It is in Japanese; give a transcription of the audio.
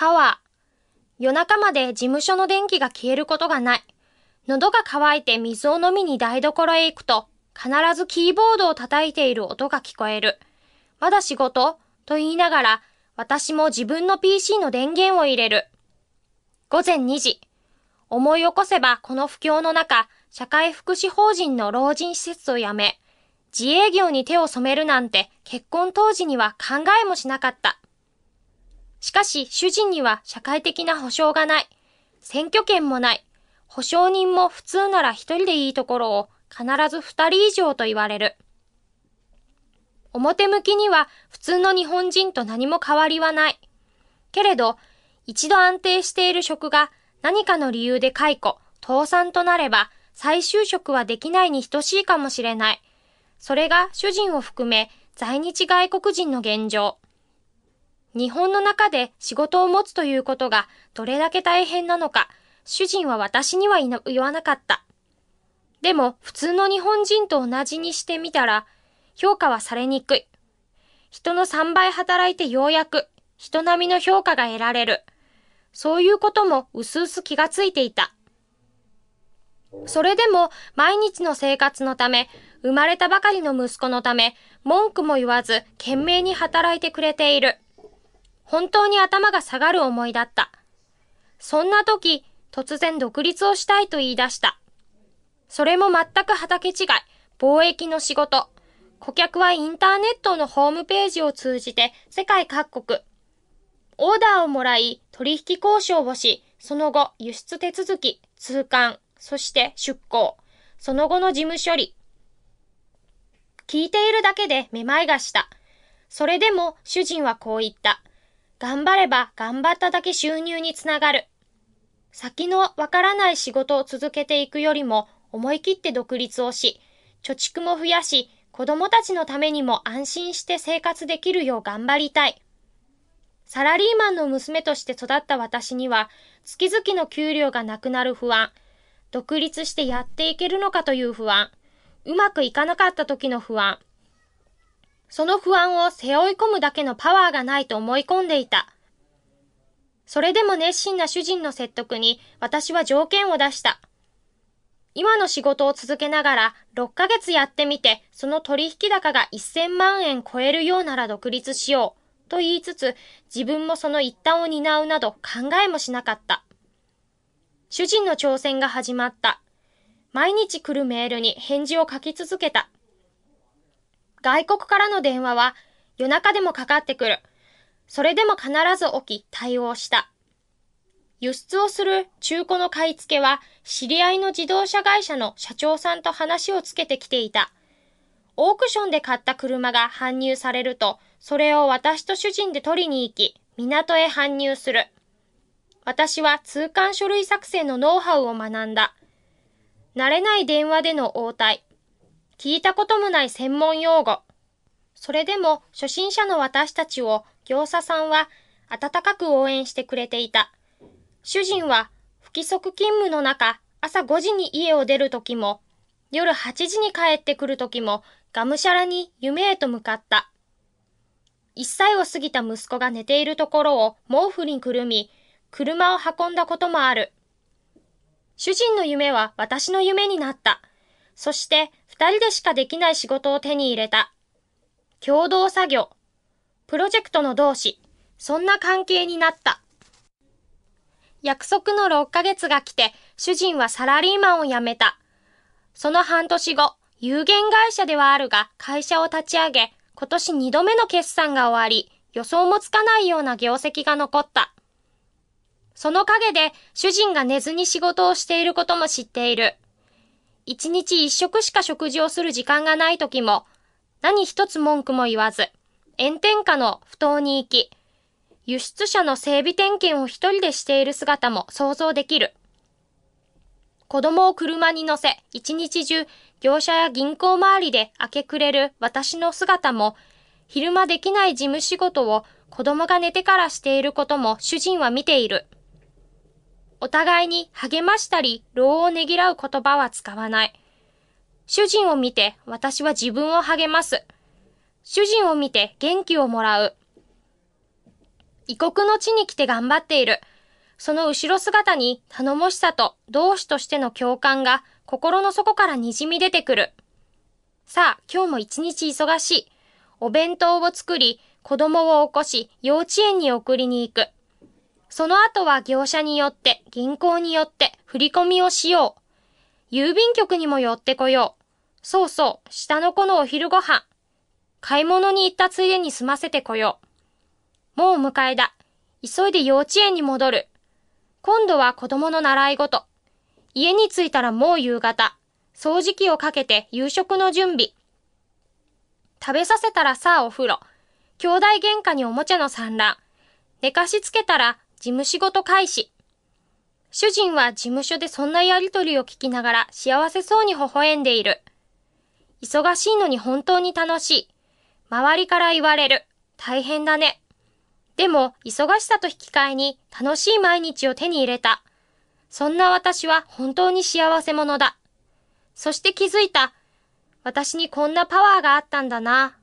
パワー。夜中まで事務所の電気が消えることがない。喉が渇いて水を飲みに台所へ行くと、必ずキーボードを叩いている音が聞こえる。まだ仕事と言いながら、私も自分の PC の電源を入れる。午前2時。思い起こせばこの不況の中、社会福祉法人の老人施設を辞め、自営業に手を染めるなんて結婚当時には考えもしなかった。しかし主人には社会的な保障がない。選挙権もない。保証人も普通なら一人でいいところを必ず二人以上と言われる。表向きには普通の日本人と何も変わりはない。けれど、一度安定している職が何かの理由で解雇、倒産となれば再就職はできないに等しいかもしれない。それが主人を含め在日外国人の現状。日本の中で仕事を持つということがどれだけ大変なのか、主人は私には言わなかった。でも普通の日本人と同じにしてみたら、評価はされにくい。人の3倍働いてようやく人並みの評価が得られる。そういうことも薄々気がついていた。それでも毎日の生活のため、生まれたばかりの息子のため、文句も言わず懸命に働いてくれている。本当に頭が下がる思いだった。そんな時、突然独立をしたいと言い出した。それも全く畑違い、貿易の仕事。顧客はインターネットのホームページを通じて世界各国。オーダーをもらい、取引交渉をし、その後、輸出手続き、通関、そして出向、その後の事務処理。聞いているだけでめまいがした。それでも主人はこう言った。頑張れば頑張っただけ収入につながる。先のわからない仕事を続けていくよりも思い切って独立をし、貯蓄も増やし、子供たちのためにも安心して生活できるよう頑張りたい。サラリーマンの娘として育った私には、月々の給料がなくなる不安、独立してやっていけるのかという不安、うまくいかなかった時の不安、その不安を背負い込むだけのパワーがないと思い込んでいた。それでも熱心な主人の説得に私は条件を出した。今の仕事を続けながら6ヶ月やってみて、その取引高が1000万円超えるようなら独立しよう。と言いつつ、自分もその一端を担うなど考えもしなかった。主人の挑戦が始まった。毎日来るメールに返事を書き続けた。外国からの電話は夜中でもかかってくる。それでも必ず起き対応した。輸出をする中古の買い付けは知り合いの自動車会社の社長さんと話をつけてきていた。オークションで買った車が搬入されると、それを私と主人で取りに行き、港へ搬入する。私は通関書類作成のノウハウを学んだ。慣れない電話での応対。聞いたこともない専門用語。それでも初心者の私たちを業者さんは温かく応援してくれていた。主人は不規則勤務の中、朝5時に家を出るときも、夜8時に帰ってくるときも、がむしゃらに夢へと向かった。1歳を過ぎた息子が寝ているところを毛布にくるみ、車を運んだこともある。主人の夢は私の夢になった。そして二人でしかできない仕事を手に入れた。共同作業。プロジェクトの同志。そんな関係になった。約束の6ヶ月が来て、主人はサラリーマンを辞めた。その半年後、有限会社ではあるが、会社を立ち上げ、今年2度目の決算が終わり、予想もつかないような業績が残った。その陰で、主人が寝ずに仕事をしていることも知っている。一日一食しか食事をする時間がない時も、何一つ文句も言わず、炎天下の不当に行き、輸出車の整備点検を一人でしている姿も想像できる。子供を車に乗せ、一日中、業者や銀行周りで明け暮れる私の姿も、昼間できない事務仕事を子供が寝てからしていることも主人は見ている。お互いに励ましたり、労をねぎらう言葉は使わない。主人を見て私は自分を励ます。主人を見て元気をもらう。異国の地に来て頑張っている。その後ろ姿に頼もしさと同志としての共感が心の底から滲み出てくる。さあ、今日も一日忙しい。お弁当を作り、子供を起こし、幼稚園に送りに行く。その後は業者によって、銀行によって振り込みをしよう。郵便局にも寄ってこよう。そうそう、下の子のお昼ご飯。買い物に行ったついでに済ませてこよう。もう迎えだ。急いで幼稚園に戻る。今度は子供の習い事。家に着いたらもう夕方。掃除機をかけて夕食の準備。食べさせたらさあお風呂。兄弟喧嘩におもちゃの産卵。寝かしつけたら事務仕事開始。主人は事務所でそんなやりとりを聞きながら幸せそうに微笑んでいる。忙しいのに本当に楽しい。周りから言われる。大変だね。でも、忙しさと引き換えに楽しい毎日を手に入れた。そんな私は本当に幸せ者だ。そして気づいた。私にこんなパワーがあったんだな。